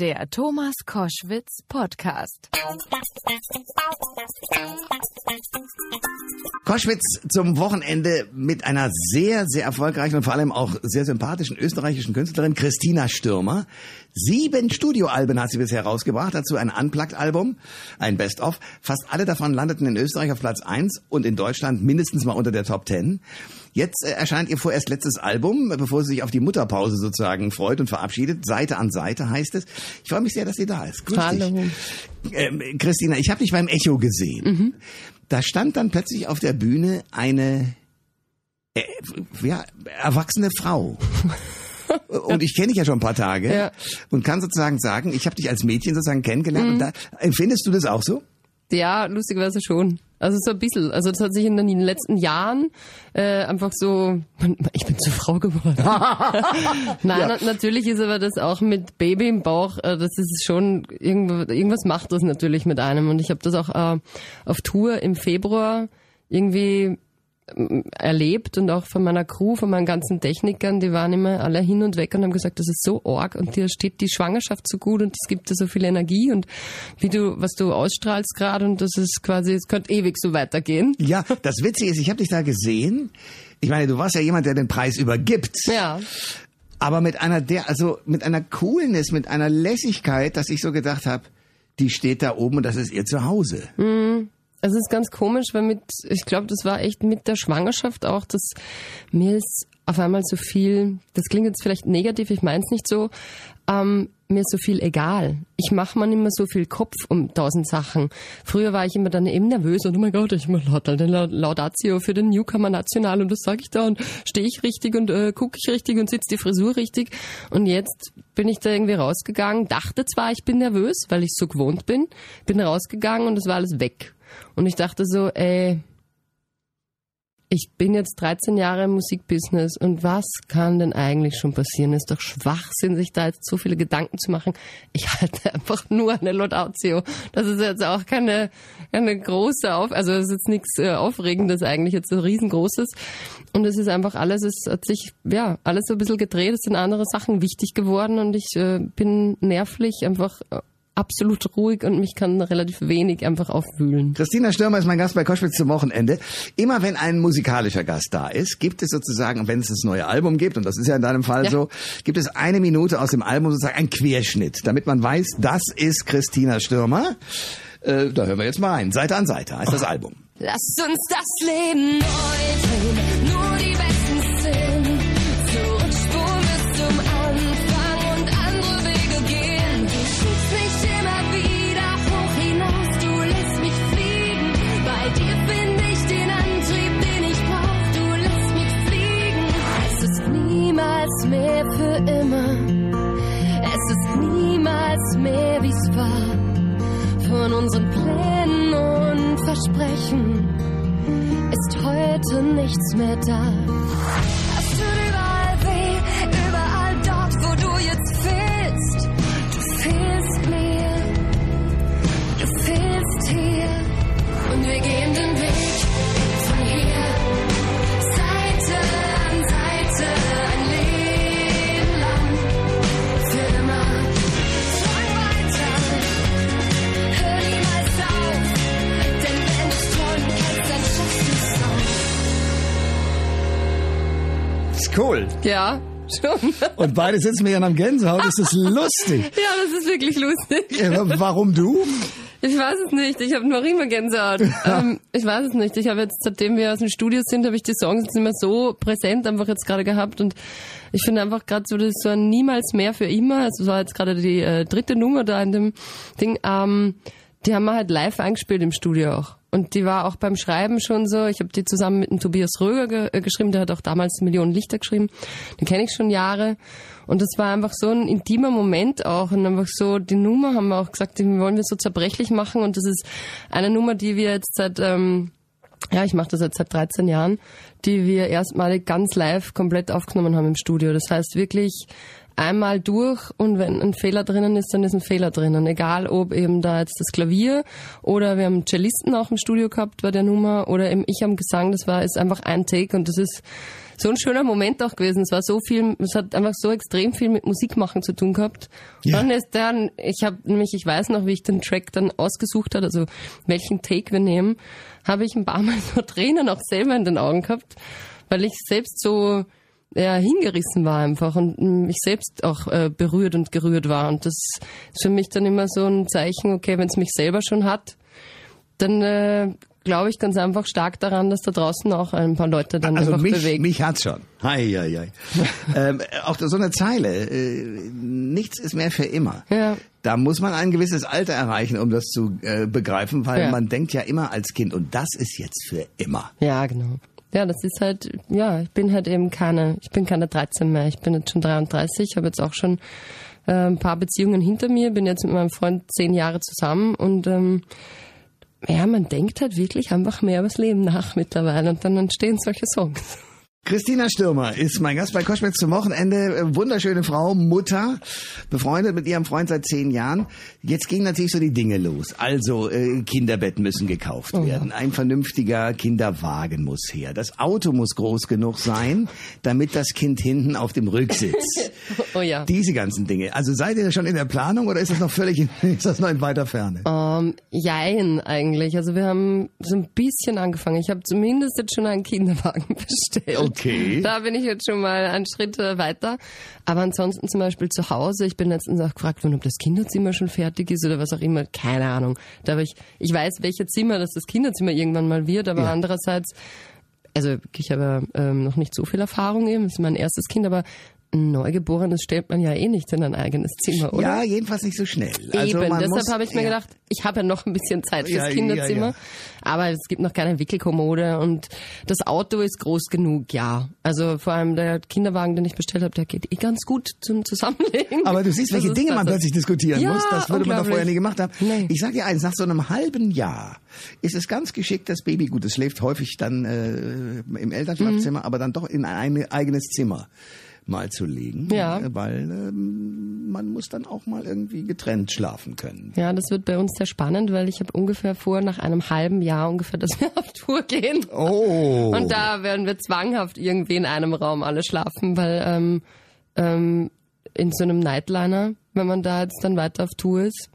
Der Thomas Koschwitz Podcast. Koschwitz zum Wochenende mit einer sehr, sehr erfolgreichen und vor allem auch sehr sympathischen österreichischen Künstlerin Christina Stürmer. Sieben Studioalben hat sie bisher rausgebracht, dazu ein Unplugged-Album, ein Best-of. Fast alle davon landeten in Österreich auf Platz eins und in Deutschland mindestens mal unter der Top Ten. Jetzt äh, erscheint ihr vorerst letztes Album, bevor sie sich auf die Mutterpause sozusagen freut und verabschiedet. Seite an Seite heißt es. Ich freue mich sehr, dass sie da ist. Grüß Hallo. Dich. Ähm, Christina, ich habe dich beim Echo gesehen. Mhm. Da stand dann plötzlich auf der Bühne eine äh, ja, erwachsene Frau. Und ich kenne dich ja schon ein paar Tage Ja. und kann sozusagen sagen, ich habe dich als Mädchen sozusagen kennengelernt. Und da, empfindest du das auch so? Ja, lustigerweise schon. Also so ein bisschen. Also das hat sich in den letzten Jahren äh, einfach so, ich bin zur Frau geworden. Nein, na, natürlich ist aber das auch mit Baby im Bauch, äh, das ist schon, irgendwas macht das natürlich mit einem. Und ich habe das auch äh, auf Tour im Februar irgendwie erlebt und auch von meiner Crew, von meinen ganzen Technikern, die waren immer alle hin und weg und haben gesagt, das ist so arg und dir steht die Schwangerschaft so gut und es gibt dir so viel Energie und wie du, was du ausstrahlst gerade und das ist quasi, es könnte ewig so weitergehen. Ja, das Witzige ist, ich habe dich da gesehen. Ich meine, du warst ja jemand, der den Preis übergibt. Ja, Aber mit einer der, also mit einer Coolness, mit einer Lässigkeit, dass ich so gedacht habe, die steht da oben und das ist ihr Zuhause. Es ist ganz komisch, weil mit, ich glaube, das war echt mit der Schwangerschaft auch, dass mir ist auf einmal so viel, das klingt jetzt vielleicht negativ, ich meine es nicht so, ähm, mir so viel egal. Ich mache mir mehr so viel Kopf um tausend Sachen. Früher war ich immer dann eben nervös und oh mein Gott, ich mache laut eine Laudatio für den Newcomer National und das sage ich da und stehe ich richtig und äh, gucke ich richtig und sitze die Frisur richtig. Und jetzt bin ich da irgendwie rausgegangen, dachte zwar, ich bin nervös, weil ich so gewohnt bin, bin rausgegangen und es war alles weg. Und ich dachte so, ey, ich bin jetzt 13 Jahre im Musikbusiness und was kann denn eigentlich schon passieren? Ist doch Schwachsinn, sich da jetzt so viele Gedanken zu machen. Ich halte einfach nur eine Laudatio. Das ist jetzt auch keine, keine große Auf, also es ist jetzt nichts äh, Aufregendes eigentlich, jetzt so riesengroßes. Und es ist einfach alles, es hat sich, ja, alles so ein bisschen gedreht, es sind andere Sachen wichtig geworden und ich äh, bin nervlich einfach äh, absolut ruhig und mich kann relativ wenig einfach aufwühlen. Christina Stürmer ist mein Gast bei Koschwitz zum Wochenende. Immer wenn ein musikalischer Gast da ist, gibt es sozusagen, wenn es das neue Album gibt, und das ist ja in deinem Fall Ja. so, gibt es eine Minute aus dem Album sozusagen ein Querschnitt, damit man weiß, das ist Christina Stürmer. Äh, da hören wir jetzt mal rein. Seite an Seite heißt das Album. Lass uns das Leben neu drehen, Ist heute nichts mehr da. Cool. Ja, schon. Und beide sitzen mir an am Gänsehaut. Das ist lustig. Ja, das ist wirklich lustig. Warum du? Ich weiß es nicht. Ich habe noch immer Gänsehaut. ähm, ich weiß es nicht. Ich habe jetzt, seitdem wir aus dem Studio sind, habe ich die Songs jetzt nicht mehr so präsent einfach jetzt gerade gehabt. Und ich finde einfach gerade so, das ist so ein Niemals mehr für immer. Es war jetzt gerade die äh, dritte Nummer da in dem Ding. Ähm, die haben wir halt live eingespielt im Studio auch. Und die war auch beim Schreiben schon so. Ich habe die zusammen mit dem Tobias Röger ge äh, geschrieben, der hat auch damals Millionen Lichter geschrieben. Den kenne ich schon Jahre. Und das war einfach so ein intimer Moment auch. Und einfach so, die Nummer haben wir auch gesagt, die wollen wir so zerbrechlich machen. Und das ist eine Nummer, die wir jetzt seit, ähm, ja, ich mache das jetzt seit 13 Jahren, die wir erstmalig ganz live komplett aufgenommen haben im Studio. Das heißt wirklich einmal durch und wenn ein Fehler drinnen ist, dann ist ein Fehler drinnen. Egal ob eben da jetzt das Klavier oder wir haben Cellisten auch im Studio gehabt bei der Nummer oder eben ich am Gesang, das war ist einfach ein Take und das ist so ein schöner Moment auch gewesen. Es war so viel, es hat einfach so extrem viel mit Musik machen zu tun gehabt. Ja. Dann ist dann, ich habe nämlich, ich weiß noch, wie ich den Track dann ausgesucht hat, also welchen Take wir nehmen, habe ich ein paar Mal so Tränen auch selber in den Augen gehabt, weil ich selbst so ja, hingerissen war einfach und mich selbst auch äh, berührt und gerührt war. Und das ist für mich dann immer so ein Zeichen, okay, wenn es mich selber schon hat, dann äh, glaube ich ganz einfach stark daran, dass da draußen auch ein paar Leute dann Also einfach mich, bewegt. mich hat's schon. Hei, hei, hei. ähm, auch so eine Zeile, äh, nichts ist mehr für immer. Ja. Da muss man ein gewisses Alter erreichen, um das zu äh, begreifen, weil Ja. man denkt ja immer als Kind, und das ist jetzt für immer. Ja, genau. Ja, das ist halt, ja, ich bin halt eben keine, ich bin keine 13 mehr. Ich bin jetzt schon 33, habe jetzt auch schon äh, ein paar Beziehungen hinter mir, bin jetzt mit meinem Freund zehn Jahre zusammen und ähm, ja, man denkt halt wirklich einfach mehr übers Leben nach mittlerweile und dann entstehen solche Songs. Christina Stürmer ist mein Gast bei Koschwitz zum Wochenende. Äh, Wunderschöne Frau, Mutter, befreundet mit ihrem Freund seit zehn Jahren. Jetzt gingen natürlich so die Dinge los. Also äh, Kinderbetten müssen gekauft werden. Ein vernünftiger Kinderwagen muss her. Das Auto muss groß genug sein, damit das Kind hinten auf dem Rücksitz. Oh ja. Diese ganzen Dinge. Also seid ihr schon in der Planung oder ist das noch völlig, in, ist das noch in weiter Ferne? Ähm, jein eigentlich. Also wir haben so ein bisschen angefangen. Ich habe zumindest jetzt schon einen Kinderwagen bestellt. Okay. Da bin ich jetzt schon mal einen Schritt äh, weiter. Aber ansonsten zum Beispiel zu Hause. Ich bin letztens auch gefragt worden, ob das Kinderzimmer schon fertig ist oder was auch immer. Keine Ahnung. Da ich, ich weiß, welches Zimmer das das Kinderzimmer irgendwann mal wird, aber Ja. andererseits, also ich habe ähm, noch nicht so viel Erfahrung eben. Das ist mein erstes Kind, aber Neugeborenes stellt man ja eh nicht in ein eigenes Zimmer, oder? Ja, jedenfalls nicht so schnell. Also Eben, deshalb habe ich mir ja. gedacht, ich habe ja noch ein bisschen Zeit fürs Ja, Kinderzimmer. ja. Aber es gibt noch keine Wickelkommode und das Auto ist groß genug, ja. Also vor allem der Kinderwagen, den ich bestellt habe, der geht eh ganz gut zum Zusammenlegen. Aber du siehst, welche Dinge man plötzlich diskutieren muss. Das würde man doch vorher nie gemacht haben. Nee. Ich sag dir eins, nach so einem halben Jahr ist es ganz geschickt, das Baby, gut, es schläft häufig dann äh, im Elternschlafzimmer, Mhm. aber dann doch in ein eigenes Zimmer mal zu legen. Ja. Weil ähm, man muss dann auch mal irgendwie getrennt schlafen können. Ja, das wird bei uns sehr spannend, weil ich habe ungefähr vor, nach einem halben Jahr ungefähr, dass wir auf Tour gehen. Oh. Und da werden wir zwanghaft irgendwie in einem Raum alle schlafen, weil ähm, ähm, in so einem Nightliner, wenn man da jetzt dann weiter auf Tour ist,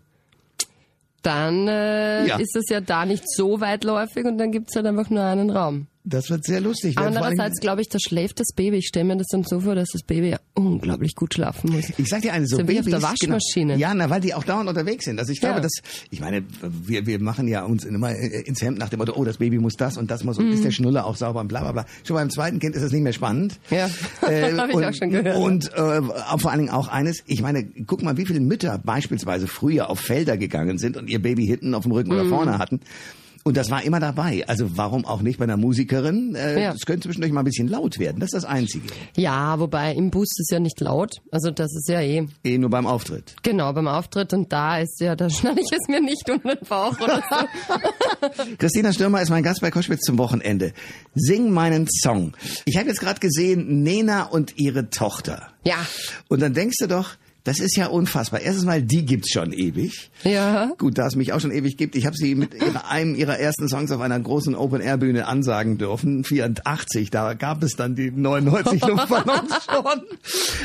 dann äh, Ja. ist es ja da nicht so weitläufig und dann gibt's halt einfach nur einen Raum. Das wird sehr lustig. allem- Andererseits glaube ich, da schläft das Baby. Ich stelle mir das dann so vor, dass das Baby ja unglaublich gut schlafen muss. Ich sag dir eine, so So wie auf Babys, der Waschmaschine. Genau. Ja, na, weil die auch dauernd unterwegs sind. Also ich glaube, Ja. dass, ich meine, wir, wir machen ja uns immer äh, ins Hemd nach dem Motto, oh, das Baby muss das und das muss und ist der Schnuller auch sauber und bla bla bla. Schon beim zweiten Kind ist es nicht mehr spannend. Mhm. Ja, hab ich und, auch schon gehört. Und äh, vor allen Dingen auch eines, ich meine, guck mal, wie viele Mütter beispielsweise früher auf Felder gegangen sind und ihr Baby hinten auf dem Rücken Mhm. oder vorne hatten. Und das war immer dabei. Also warum auch nicht bei einer Musikerin? Äh, Ja. Es könnte zwischendurch mal ein bisschen laut werden. Das ist das Einzige. Ja, wobei im Bus ist ja nicht laut. Also das ist ja eh Eh nur beim Auftritt. genau beim Auftritt und da ist ja, da schneide ich es mir nicht unter den Bauch oder so. Christina Stürmer ist mein Gast bei Koschwitz zum Wochenende. Sing meinen Song. Ich habe jetzt gerade gesehen, Nena und ihre Tochter. Ja. Und dann denkst du doch, das ist ja unfassbar. Erstens mal, die gibt's schon ewig. Ja. Gut, da es mich auch schon ewig gibt. Ich habe sie mit ihrer, einem ihrer ersten Songs auf einer großen Open-Air-Bühne ansagen dürfen. 84, da gab es dann die 99 Luftballons schon.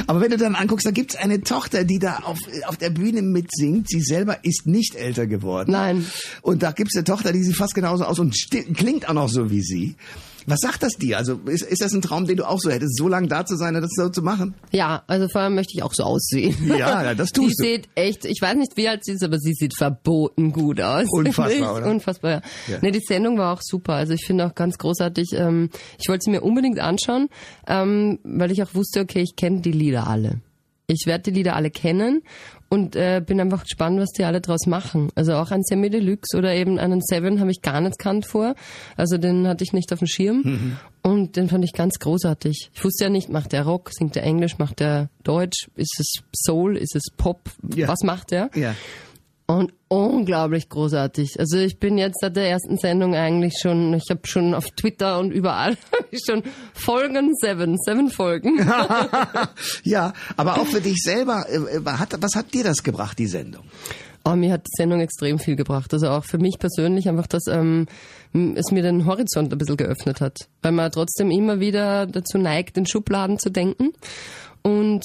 Aber wenn du dann anguckst, da gibt's eine Tochter, die da auf, auf der Bühne mitsingt. Sie selber ist nicht älter geworden. Nein. Und da gibt's eine Tochter, die sieht fast genauso aus und klingt auch noch so wie sie. Was sagt das dir? Also ist, ist das ein Traum, den du auch so hättest, so lange da zu sein und das so zu machen? Ja, also vor allem möchte ich auch so aussehen. Ja, das tust du. sieht echt, ich weiß nicht, wie alt sie ist, aber sie sieht verboten gut aus. Unfassbar, oder? Unfassbar, ja. Ja. Nee, die Sendung war auch super. Also ich finde auch ganz großartig. Ähm, ich wollte sie mir unbedingt anschauen, ähm, weil ich auch wusste, okay, ich kenne die Lieder alle. Ich werde die Lieder alle kennen und äh, bin einfach gespannt, was die alle draus machen. Also auch ein Semi Deluxe oder eben einen Seven habe ich gar nicht kannt vor. Also den hatte ich nicht auf dem Schirm Mhm. und den fand ich ganz großartig. Ich wusste ja nicht, macht der Rock, singt der Englisch, macht der Deutsch, ist es Soul, ist es Pop, Ja. was macht der? Ja. Und unglaublich großartig. Also ich bin jetzt seit der ersten Sendung eigentlich schon, ich habe schon auf Twitter und überall schon Folgen Seven, Seven Folgen. ja, aber auch für dich selber, äh, hat, was hat dir das gebracht, die Sendung? Aber mir hat die Sendung extrem viel gebracht. Also auch für mich persönlich einfach, dass ähm, es mir den Horizont ein bisschen geöffnet hat. Weil man trotzdem immer wieder dazu neigt, in Schubladen zu denken. Und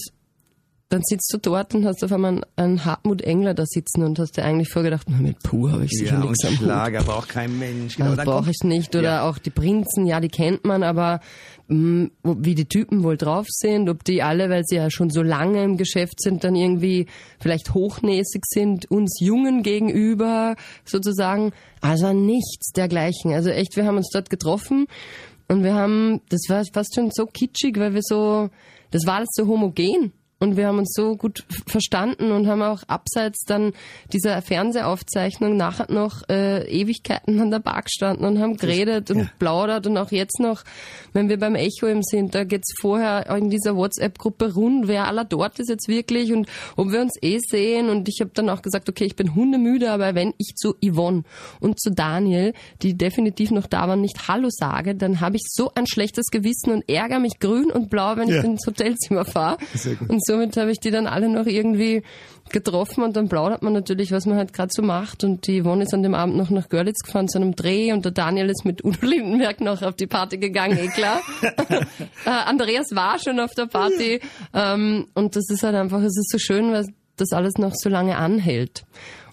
dann sitzt du dort und hast auf einmal einen Hartmut Engler da sitzen und hast dir eigentlich vorgedacht, na, mit Puh habe ich sicher Ja, nichts am Hut. Schlager braucht kein Mensch. Genau, Das dann brauche ich nicht. Oder Ja. auch die Prinzen, ja, die kennt man, aber mh, wo- wie die Typen wohl drauf sind, ob die alle, weil sie ja schon so lange im Geschäft sind, dann irgendwie vielleicht hochnäsig sind, uns Jungen gegenüber sozusagen. Also nichts dergleichen. Also echt, wir haben uns dort getroffen und wir haben, das war fast schon so kitschig, weil wir so, das war alles so homogen. Und wir haben uns so gut verstanden und haben auch abseits dann dieser Fernsehaufzeichnung nachher noch äh, Ewigkeiten an der Bar gestanden und haben geredet und ja. plaudert und auch jetzt noch, wenn wir beim Echo eben sind, da geht's vorher in dieser WhatsApp-Gruppe rund, wer aller dort ist jetzt wirklich und ob wir uns eh sehen und ich habe dann auch gesagt, okay, ich bin hundemüde, aber wenn ich zu Yvonne und zu Daniel, die definitiv noch da waren, nicht Hallo sage, dann habe ich so ein schlechtes Gewissen und ärgere mich grün und blau, wenn Ja. ich ins Hotelzimmer fahre. Somit habe ich die dann alle noch irgendwie getroffen und dann plaudert man natürlich, was man halt gerade so macht. Und die Yvonne ist an dem Abend noch nach Görlitz gefahren zu einem Dreh und der Daniel ist mit Udo Lindenberg noch auf die Party gegangen, eh klar. äh, Andreas war schon auf der Party ähm, und das ist halt einfach, es ist so schön, weil das alles noch so lange anhält.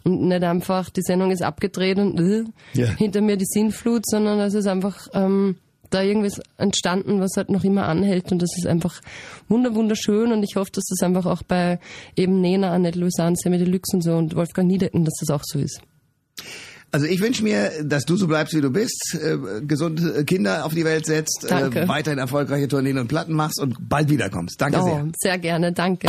Und nicht einfach, die Sendung ist abgedreht und äh, Ja. hinter mir die Sinnflut, sondern es ist einfach ähm, da irgendwas entstanden, was halt noch immer anhält und das ist einfach wunder wunderschön und ich hoffe, dass das einfach auch bei eben Nena, Annette Lausanne, Sammy Deluxe und so und Wolfgang Niedecken, dass das auch so ist. Also ich wünsche mir, dass du so bleibst, wie du bist, äh, gesunde Kinder auf die Welt setzt, äh, weiterhin erfolgreiche Tourneen und Platten machst und bald wiederkommst. Danke Oh, sehr. sehr gerne, danke.